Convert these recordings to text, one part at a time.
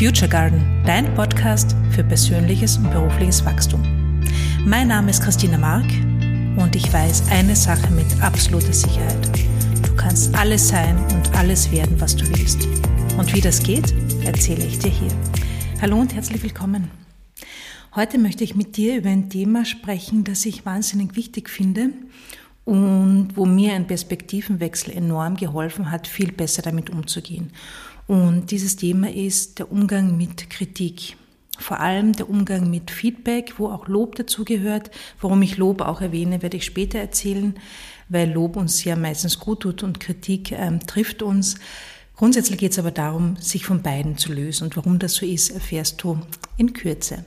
Future Garden, dein Podcast für persönliches und berufliches Wachstum. Mein Name ist Christina Mark und ich weiß eine Sache mit absoluter Sicherheit. Du kannst alles sein und alles werden, was du willst. Und wie das geht, erzähle ich dir hier. Hallo und herzlich willkommen. Heute möchte ich mit dir über ein Thema sprechen, das ich wahnsinnig wichtig finde und wo mir ein Perspektivenwechsel enorm geholfen hat, viel besser damit umzugehen. Und dieses Thema ist der Umgang mit Kritik. Vor allem der Umgang mit Feedback, wo auch Lob dazugehört. Warum ich Lob auch erwähne, werde ich später erzählen, weil Lob uns ja meistens gut tut und Kritik ähm, trifft uns. Grundsätzlich geht es aber darum, sich von beiden zu lösen. Und warum das so ist, erfährst du in Kürze.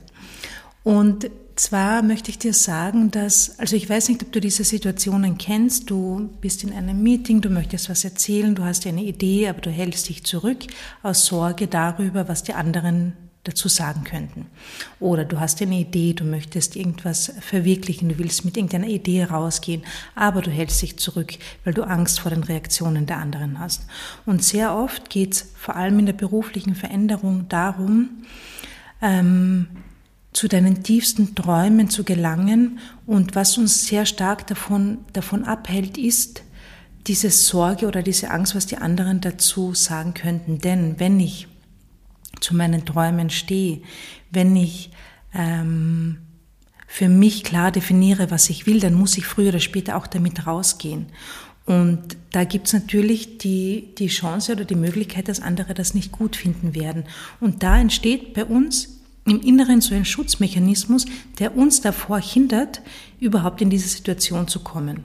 Und zwar möchte ich dir sagen, dass, also ich weiß nicht, ob du diese Situationen kennst, du bist in einem Meeting, du möchtest was erzählen, du hast eine Idee, aber du hältst dich zurück aus Sorge darüber, was die anderen dazu sagen könnten. Oder du hast eine Idee, du möchtest irgendwas verwirklichen, du willst mit irgendeiner Idee rausgehen, aber du hältst dich zurück, weil du Angst vor den Reaktionen der anderen hast. Und sehr oft geht es vor allem in der beruflichen Veränderung darum, ähm, zu deinen tiefsten Träumen zu gelangen. Und was uns sehr stark davon, davon abhält, ist diese Sorge oder diese Angst, was die anderen dazu sagen könnten. Denn wenn ich zu meinen Träumen stehe, wenn ich ähm, für mich klar definiere, was ich will, dann muss ich früher oder später auch damit rausgehen. Und da gibt's natürlich die, die Chance oder die Möglichkeit, dass andere das nicht gut finden werden. Und da entsteht bei uns im Inneren so ein Schutzmechanismus, der uns davor hindert, überhaupt in diese Situation zu kommen.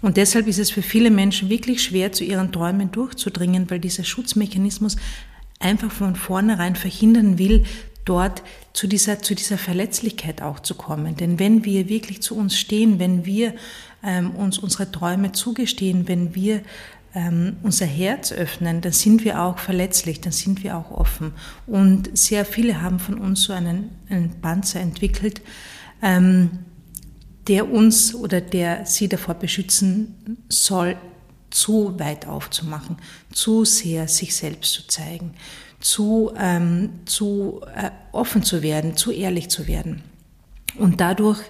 Und deshalb ist es für viele Menschen wirklich schwer, zu ihren Träumen durchzudringen, weil dieser Schutzmechanismus einfach von vornherein verhindern will, dort zu dieser, zu dieser Verletzlichkeit auch zu kommen. Denn wenn wir wirklich zu uns stehen, wenn wir ähm, uns unsere Träume zugestehen, wenn wir ähm, unser Herz öffnen, dann sind wir auch verletzlich, dann sind wir auch offen. Und sehr viele haben von uns so einen, einen Panzer entwickelt, ähm, der uns oder der sie davor beschützen soll, zu weit aufzumachen, zu sehr sich selbst zu zeigen, zu, ähm, zu äh, offen zu werden, zu ehrlich zu werden. Und dadurch,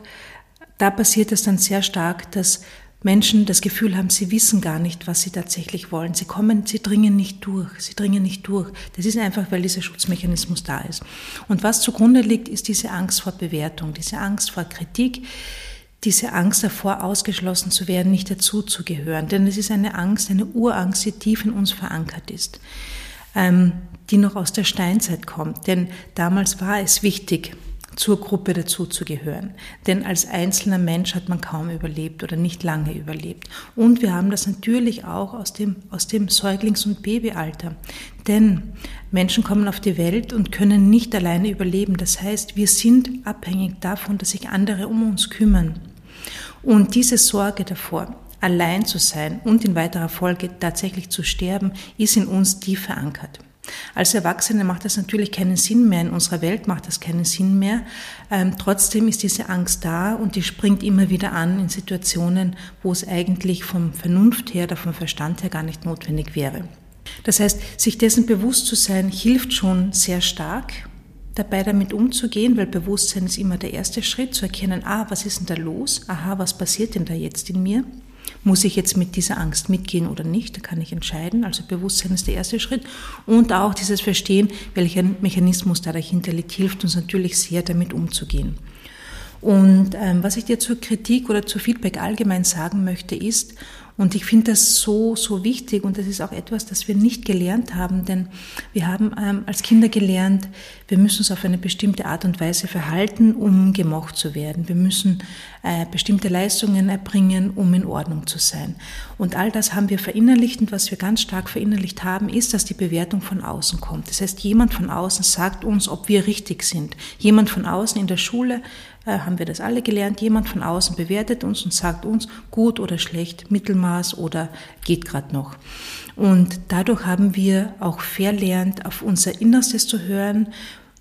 da passiert es dann sehr stark, dass Menschen das Gefühl haben, sie wissen gar nicht, was sie tatsächlich wollen. Sie kommen, sie dringen nicht durch, sie dringen nicht durch. Das ist einfach, weil dieser Schutzmechanismus da ist. Und was zugrunde liegt, ist diese Angst vor Bewertung, diese Angst vor Kritik, diese Angst davor, ausgeschlossen zu werden, nicht dazuzugehören. Denn es ist eine Angst, eine Urangst, die tief in uns verankert ist, ähm, die noch aus der Steinzeit kommt. Denn damals war es wichtig, zur Gruppe dazuzugehören. Denn als einzelner Mensch hat man kaum überlebt oder nicht lange überlebt. Und wir haben das natürlich auch aus dem, aus dem Säuglings- und Babyalter. Denn Menschen kommen auf die Welt und können nicht alleine überleben. Das heißt, wir sind abhängig davon, dass sich andere um uns kümmern. Und diese Sorge davor, allein zu sein und in weiterer Folge tatsächlich zu sterben, ist in uns tief verankert. Als Erwachsene macht das natürlich keinen Sinn mehr, in unserer Welt macht das keinen Sinn mehr. Ähm, trotzdem ist diese Angst da und die springt immer wieder an in Situationen, wo es eigentlich vom Vernunft her oder vom Verstand her gar nicht notwendig wäre. Das heißt, sich dessen bewusst zu sein, hilft schon sehr stark dabei damit umzugehen, weil Bewusstsein ist immer der erste Schritt, zu erkennen, ah, was ist denn da los? Aha, was passiert denn da jetzt in mir? Muss ich jetzt mit dieser Angst mitgehen oder nicht? Da kann ich entscheiden. Also Bewusstsein ist der erste Schritt. Und auch dieses Verstehen, welcher Mechanismus da dahinter liegt, hilft uns natürlich sehr, damit umzugehen. Und ähm, was ich dir zur Kritik oder zu Feedback allgemein sagen möchte, ist, und ich finde das so, so wichtig und das ist auch etwas, das wir nicht gelernt haben, denn wir haben ähm, als Kinder gelernt, wir müssen uns auf eine bestimmte Art und Weise verhalten, um gemocht zu werden. Wir müssen äh, bestimmte Leistungen erbringen, um in Ordnung zu sein. Und all das haben wir verinnerlicht und was wir ganz stark verinnerlicht haben, ist, dass die Bewertung von außen kommt. Das heißt, jemand von außen sagt uns, ob wir richtig sind. Jemand von außen in der Schule äh, haben wir das alle gelernt. Jemand von außen bewertet uns und sagt uns gut oder schlecht, Mittelmaß oder geht gerade noch. Und dadurch haben wir auch verlernt, auf unser Innerstes zu hören,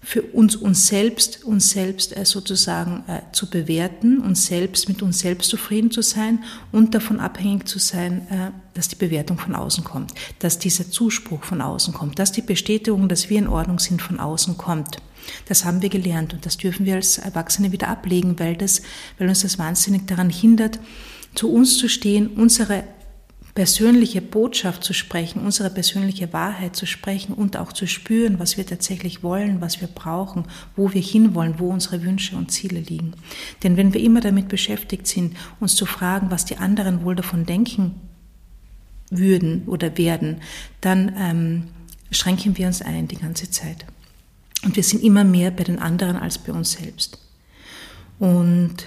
für uns uns selbst, uns selbst äh, sozusagen äh, zu bewerten, uns selbst mit uns selbst zufrieden zu sein und davon abhängig zu sein, äh, dass die Bewertung von außen kommt, dass dieser Zuspruch von außen kommt, dass die Bestätigung, dass wir in Ordnung sind, von außen kommt. Das haben wir gelernt und das dürfen wir als Erwachsene wieder ablegen, weil das, weil uns das wahnsinnig daran hindert, zu uns zu stehen, unsere persönliche Botschaft zu sprechen, unsere persönliche Wahrheit zu sprechen und auch zu spüren, was wir tatsächlich wollen, was wir brauchen, wo wir hinwollen, wo unsere Wünsche und Ziele liegen. Denn wenn wir immer damit beschäftigt sind, uns zu fragen, was die anderen wohl davon denken würden oder werden, dann ähm, schränken wir uns ein die ganze Zeit. Und wir sind immer mehr bei den anderen als bei uns selbst. Und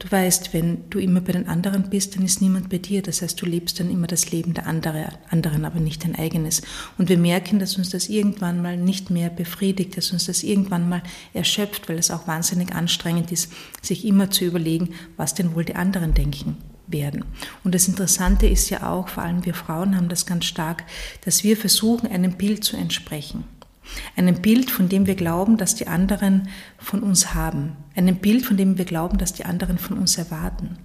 Du weißt, wenn du immer bei den anderen bist, dann ist niemand bei dir. Das heißt, du lebst dann immer das Leben der anderen, aber nicht dein eigenes. Und wir merken, dass uns das irgendwann mal nicht mehr befriedigt, dass uns das irgendwann mal erschöpft, weil es auch wahnsinnig anstrengend ist, sich immer zu überlegen, was denn wohl die anderen denken werden. Und das Interessante ist ja auch, vor allem wir Frauen haben das ganz stark, dass wir versuchen, einem Bild zu entsprechen. Einem Bild, von dem wir glauben, dass die anderen von uns haben. Einem Bild, von dem wir glauben, dass die anderen von uns erwarten.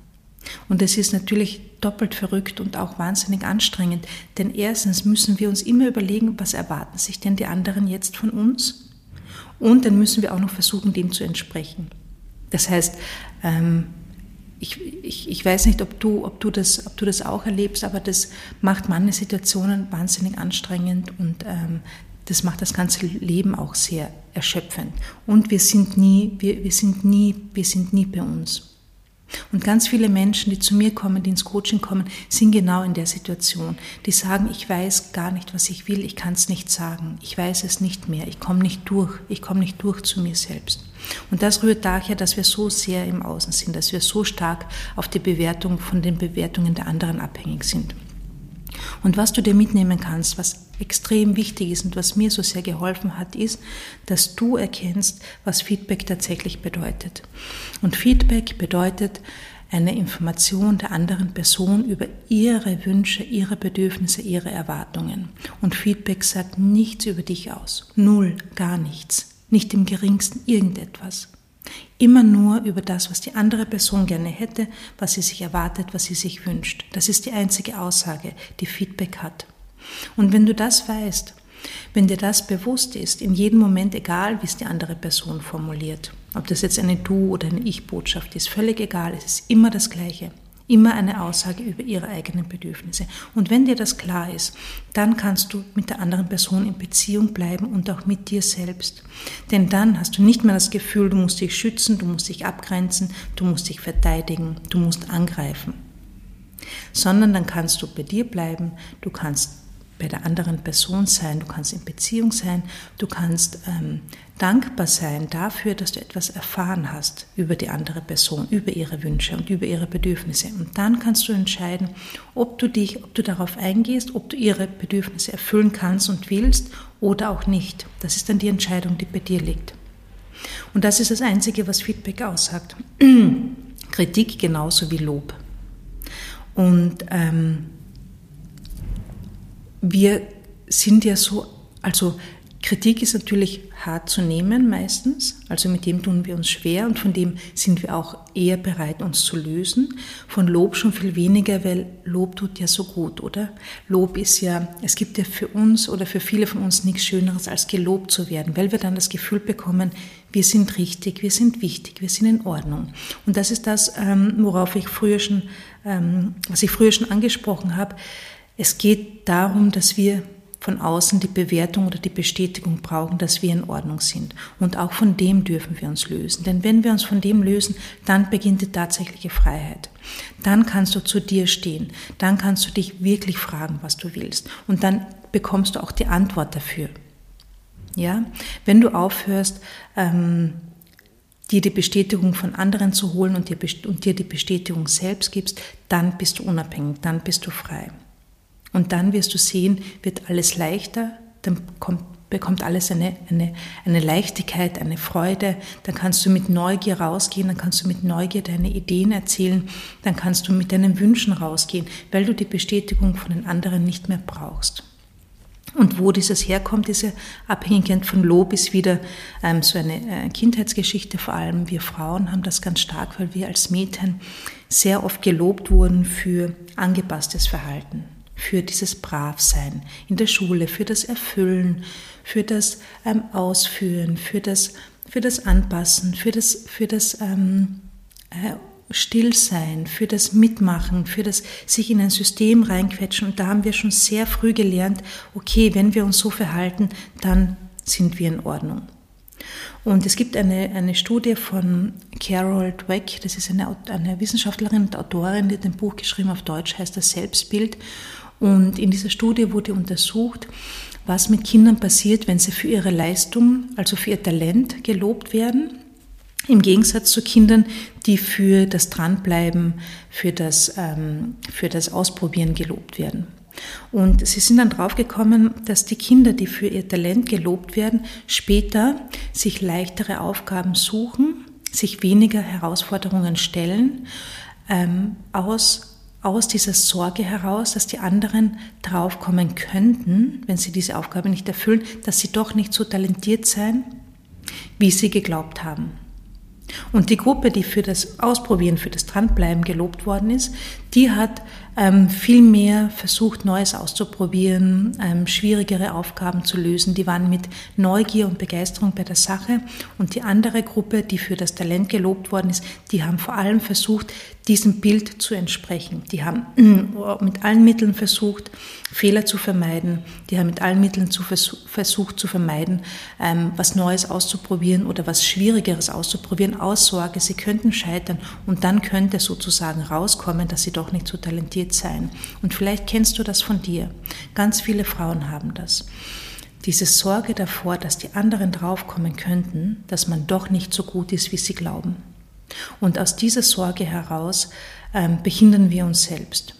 Und es ist natürlich doppelt verrückt und auch wahnsinnig anstrengend, denn erstens müssen wir uns immer überlegen, was erwarten sich denn die anderen jetzt von uns? Und dann müssen wir auch noch versuchen, dem zu entsprechen. Das heißt, ähm, ich, ich, ich weiß nicht, ob du, ob, du das, ob du das auch erlebst, aber das macht manche Situationen wahnsinnig anstrengend und ähm, das macht das ganze Leben auch sehr erschöpfend. Und wir sind nie, wir, wir sind nie, wir sind nie bei uns. Und ganz viele Menschen, die zu mir kommen, die ins Coaching kommen, sind genau in der Situation. Die sagen, ich weiß gar nicht, was ich will, ich kann es nicht sagen, ich weiß es nicht mehr, ich komme nicht durch, ich komme nicht durch zu mir selbst. Und das rührt daher, dass wir so sehr im Außen sind, dass wir so stark auf die Bewertung von den Bewertungen der anderen abhängig sind. Und was du dir mitnehmen kannst, was extrem wichtig ist und was mir so sehr geholfen hat, ist, dass du erkennst, was Feedback tatsächlich bedeutet. Und Feedback bedeutet eine Information der anderen Person über ihre Wünsche, ihre Bedürfnisse, ihre Erwartungen. Und Feedback sagt nichts über dich aus. Null, gar nichts. Nicht im geringsten irgendetwas. Immer nur über das, was die andere Person gerne hätte, was sie sich erwartet, was sie sich wünscht. Das ist die einzige Aussage, die Feedback hat. Und wenn du das weißt, wenn dir das bewusst ist, in jedem Moment, egal wie es die andere Person formuliert, ob das jetzt eine Du- oder eine Ich-Botschaft ist, völlig egal, es ist immer das Gleiche. Immer eine Aussage über ihre eigenen Bedürfnisse. Und wenn dir das klar ist, dann kannst du mit der anderen Person in Beziehung bleiben und auch mit dir selbst. Denn dann hast du nicht mehr das Gefühl, du musst dich schützen, du musst dich abgrenzen, du musst dich verteidigen, du musst angreifen. Sondern dann kannst du bei dir bleiben, du kannst bei der anderen Person sein, du kannst in Beziehung sein, du kannst ähm, dankbar sein dafür, dass du etwas erfahren hast über die andere Person, über ihre Wünsche und über ihre Bedürfnisse. Und dann kannst du entscheiden, ob du dich, ob du darauf eingehst, ob du ihre Bedürfnisse erfüllen kannst und willst oder auch nicht. Das ist dann die Entscheidung, die bei dir liegt. Und das ist das Einzige, was Feedback aussagt. Kritik genauso wie Lob. Und ähm, wir sind ja so, also Kritik ist natürlich hart zu nehmen meistens, also mit dem tun wir uns schwer und von dem sind wir auch eher bereit, uns zu lösen. Von Lob schon viel weniger, weil Lob tut ja so gut, oder? Lob ist ja, es gibt ja für uns oder für viele von uns nichts Schöneres, als gelobt zu werden, weil wir dann das Gefühl bekommen, wir sind richtig, wir sind wichtig, wir sind in Ordnung. Und das ist das, ähm, worauf ich früher schon, ähm, was ich früher schon angesprochen habe. Es geht darum, dass wir von außen die Bewertung oder die Bestätigung brauchen, dass wir in Ordnung sind. Und auch von dem dürfen wir uns lösen. Denn wenn wir uns von dem lösen, dann beginnt die tatsächliche Freiheit. Dann kannst du zu dir stehen. Dann kannst du dich wirklich fragen, was du willst. Und dann bekommst du auch die Antwort dafür. Ja, wenn du aufhörst, ähm, dir die Bestätigung von anderen zu holen und dir, und dir die Bestätigung selbst gibst, dann bist du unabhängig, dann bist du frei. Und dann wirst du sehen, wird alles leichter, dann kommt, bekommt alles eine, eine, eine Leichtigkeit, eine Freude. Dann kannst du mit Neugier rausgehen, dann kannst du mit Neugier deine Ideen erzählen, dann kannst du mit deinen Wünschen rausgehen, weil du die Bestätigung von den anderen nicht mehr brauchst. Und wo dieses herkommt, diese Abhängigkeit von Lob, ist wieder ähm, so eine äh, Kindheitsgeschichte. Vor allem wir Frauen haben das ganz stark, weil wir als Mädchen sehr oft gelobt wurden für angepasstes Verhalten, für dieses Bravsein in der Schule, für das Erfüllen, für das ähm, Ausführen, für das, für das Anpassen, für das, für das ähm, äh, Stillsein, für das Mitmachen, für das sich in ein System reinquetschen. Und da haben wir schon sehr früh gelernt, okay, wenn wir uns so verhalten, dann sind wir in Ordnung. Und es gibt eine, eine Studie von Carol Dweck, das ist eine, eine Wissenschaftlerin und Autorin, die ein Buch geschrieben auf Deutsch heißt das Selbstbild. Und in dieser Studie wurde untersucht, was mit Kindern passiert, wenn sie für ihre Leistung, also für ihr Talent gelobt werden im Gegensatz zu Kindern, die für das Dranbleiben, für das, ähm, für das Ausprobieren gelobt werden. Und sie sind dann draufgekommen, dass die Kinder, die für ihr Talent gelobt werden, später sich leichtere Aufgaben suchen, sich weniger Herausforderungen stellen, ähm, aus, aus dieser Sorge heraus, dass die anderen draufkommen könnten, wenn sie diese Aufgabe nicht erfüllen, dass sie doch nicht so talentiert seien, wie sie geglaubt haben. Und die Gruppe, die für das Ausprobieren, für das Dranbleiben gelobt worden ist, die hat ähm, viel mehr versucht, Neues auszuprobieren, ähm, schwierigere Aufgaben zu lösen. Die waren mit Neugier und Begeisterung bei der Sache. Und die andere Gruppe, die für das Talent gelobt worden ist, die haben vor allem versucht, diesem Bild zu entsprechen. Die haben mit allen Mitteln versucht, Fehler zu vermeiden. Die haben mit allen Mitteln zu versucht zu vermeiden, ähm, was Neues auszuprobieren oder was Schwierigeres auszuprobieren, aus Sorge, sie könnten scheitern und dann könnte sozusagen rauskommen, dass sie doch nicht so talentiert seien. Und vielleicht kennst du das von dir. Ganz viele Frauen haben das. Diese Sorge davor, dass die anderen draufkommen könnten, dass man doch nicht so gut ist, wie sie glauben. Und aus dieser Sorge heraus ähm, behindern wir uns selbst.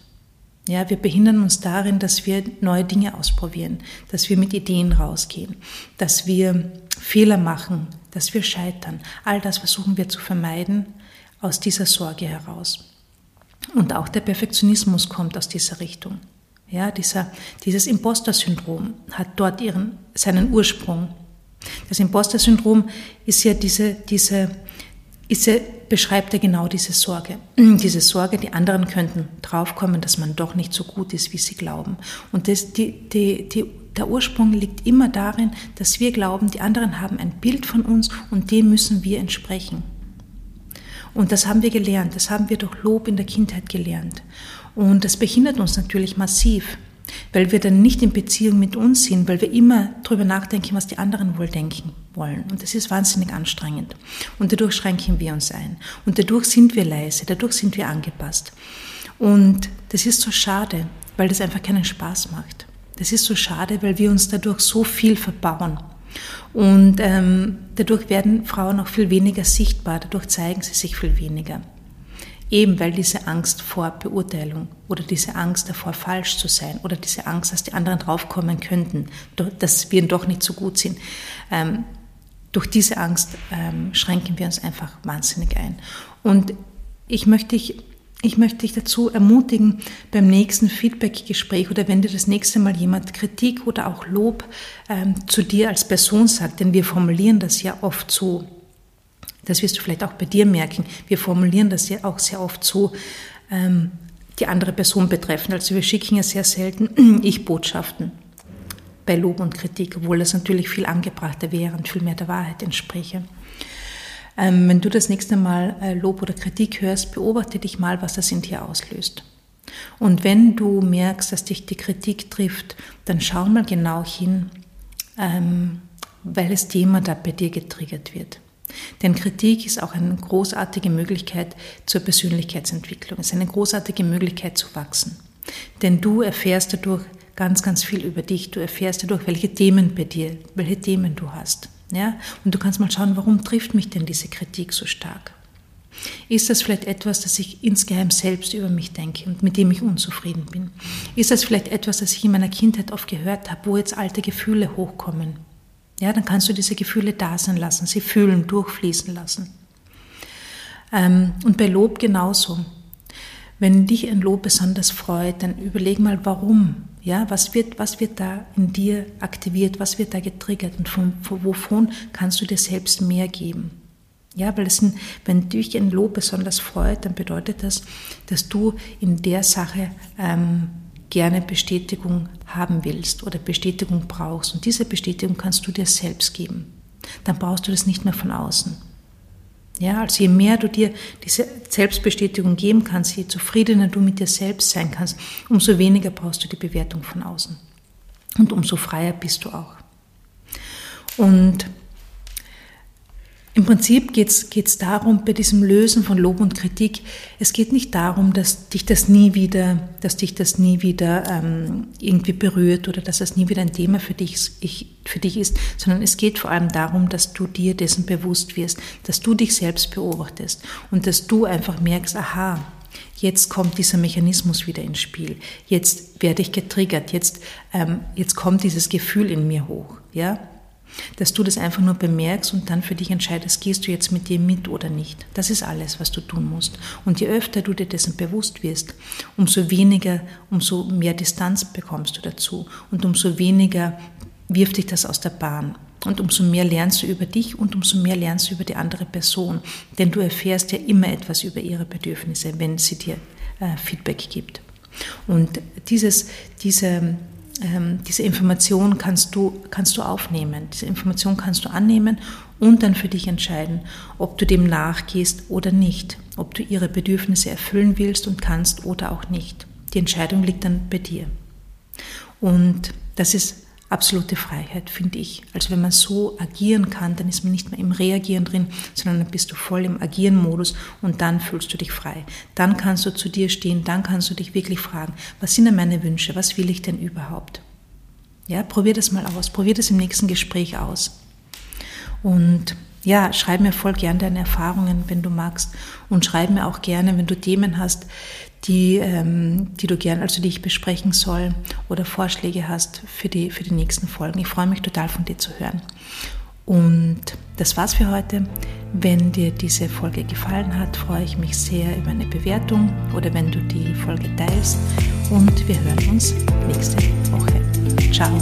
Ja, wir behindern uns darin, dass wir neue Dinge ausprobieren, dass wir mit Ideen rausgehen, dass wir Fehler machen, dass wir scheitern. All das versuchen wir zu vermeiden aus dieser Sorge heraus. Und auch der Perfektionismus kommt aus dieser Richtung. Ja, dieser, dieses Imposter-Syndrom hat dort ihren, seinen Ursprung. Das Imposter-Syndrom ist ja diese, diese ist er, beschreibt er genau diese Sorge. Diese Sorge, die anderen könnten draufkommen, dass man doch nicht so gut ist, wie sie glauben. Und das, die, die, die, der Ursprung liegt immer darin, dass wir glauben, die anderen haben ein Bild von uns und dem müssen wir entsprechen. Und das haben wir gelernt, das haben wir durch Lob in der Kindheit gelernt. Und das behindert uns natürlich massiv weil wir dann nicht in Beziehung mit uns sind, weil wir immer darüber nachdenken, was die anderen wohl denken wollen. Und das ist wahnsinnig anstrengend. Und dadurch schränken wir uns ein. Und dadurch sind wir leise, dadurch sind wir angepasst. Und das ist so schade, weil das einfach keinen Spaß macht. Das ist so schade, weil wir uns dadurch so viel verbauen. Und ähm, dadurch werden Frauen auch viel weniger sichtbar, dadurch zeigen sie sich viel weniger. Eben weil diese Angst vor Beurteilung oder diese Angst davor, falsch zu sein oder diese Angst, dass die anderen draufkommen könnten, dass wir doch nicht so gut sind, ähm, durch diese Angst ähm, schränken wir uns einfach wahnsinnig ein. Und ich möchte dich, ich möchte dich dazu ermutigen, beim nächsten Feedback-Gespräch oder wenn dir das nächste Mal jemand Kritik oder auch Lob ähm, zu dir als Person sagt, denn wir formulieren das ja oft so, das wirst du vielleicht auch bei dir merken. Wir formulieren das ja auch sehr oft so, ähm, die andere Person betreffend. Also wir schicken ja sehr selten Ich-Botschaften bei Lob und Kritik, obwohl das natürlich viel angebrachter wäre und viel mehr der Wahrheit entspräche. Ähm, wenn du das nächste Mal äh, Lob oder Kritik hörst, beobachte dich mal, was das in dir auslöst. Und wenn du merkst, dass dich die Kritik trifft, dann schau mal genau hin, ähm, welches Thema da bei dir getriggert wird. Denn Kritik ist auch eine großartige Möglichkeit zur Persönlichkeitsentwicklung. Es ist eine großartige Möglichkeit zu wachsen. Denn du erfährst dadurch ganz, ganz viel über dich. Du erfährst dadurch, welche Themen bei dir, welche Themen du hast. Ja? Und du kannst mal schauen, warum trifft mich denn diese Kritik so stark? Ist das vielleicht etwas, das ich insgeheim selbst über mich denke und mit dem ich unzufrieden bin? Ist das vielleicht etwas, das ich in meiner Kindheit oft gehört habe, wo jetzt alte Gefühle hochkommen? Ja, dann kannst du diese Gefühle da sein lassen, sie fühlen, durchfließen lassen. Ähm, und bei Lob genauso. Wenn dich ein Lob besonders freut, dann überleg mal, warum. Ja, was wird, was wird da in dir aktiviert, was wird da getriggert und von, wovon kannst du dir selbst mehr geben? Ja, weil es wenn dich ein Lob besonders freut, dann bedeutet das, dass du in der Sache ähm, gerne Bestätigung haben willst oder Bestätigung brauchst. Und diese Bestätigung kannst du dir selbst geben. Dann brauchst du das nicht mehr von außen. Ja, also je mehr du dir diese Selbstbestätigung geben kannst, je zufriedener du mit dir selbst sein kannst, umso weniger brauchst du die Bewertung von außen. Und umso freier bist du auch. Und im Prinzip geht es darum, bei diesem Lösen von Lob und Kritik, es geht nicht darum, dass dich das nie wieder, dass dich das nie wieder ähm, irgendwie berührt oder dass das nie wieder ein Thema für dich, ich, für dich ist, sondern es geht vor allem darum, dass du dir dessen bewusst wirst, dass du dich selbst beobachtest und dass du einfach merkst, aha, jetzt kommt dieser Mechanismus wieder ins Spiel, jetzt werde ich getriggert, jetzt, ähm, jetzt kommt dieses Gefühl in mir hoch, ja, dass du das einfach nur bemerkst und dann für dich entscheidest, gehst du jetzt mit dir mit oder nicht. Das ist alles, was du tun musst. Und je öfter du dir dessen bewusst wirst, umso weniger, umso mehr Distanz bekommst du dazu und umso weniger wirft dich das aus der Bahn. Und umso mehr lernst du über dich und umso mehr lernst du über die andere Person. Denn du erfährst ja immer etwas über ihre Bedürfnisse, wenn sie dir äh, Feedback gibt. Und dieses, diese, ähm, diese Information kannst du, kannst du aufnehmen, diese Information kannst du annehmen und dann für dich entscheiden, ob du dem nachgehst oder nicht, ob du ihre Bedürfnisse erfüllen willst und kannst oder auch nicht. Die Entscheidung liegt dann bei dir. Und das ist absolute Freiheit, finde ich. Also wenn man so agieren kann, dann ist man nicht mehr im Reagieren drin, sondern dann bist du voll im Agieren-Modus und dann fühlst du dich frei. Dann kannst du zu dir stehen, dann kannst du dich wirklich fragen, was sind denn meine Wünsche, was will ich denn überhaupt? Ja, probier das mal aus, probier das im nächsten Gespräch aus. Und ja, schreib mir voll gern deine Erfahrungen, wenn du magst. Und schreib mir auch gerne, wenn du Themen hast, die, ähm, die du gern, also die ich besprechen soll oder Vorschläge hast für die, für die nächsten Folgen. Ich freue mich total von dir zu hören. Und das war's für heute. Wenn dir diese Folge gefallen hat, freue ich mich sehr über eine Bewertung oder wenn du die Folge teilst. Und wir hören uns nächste Woche. Ciao.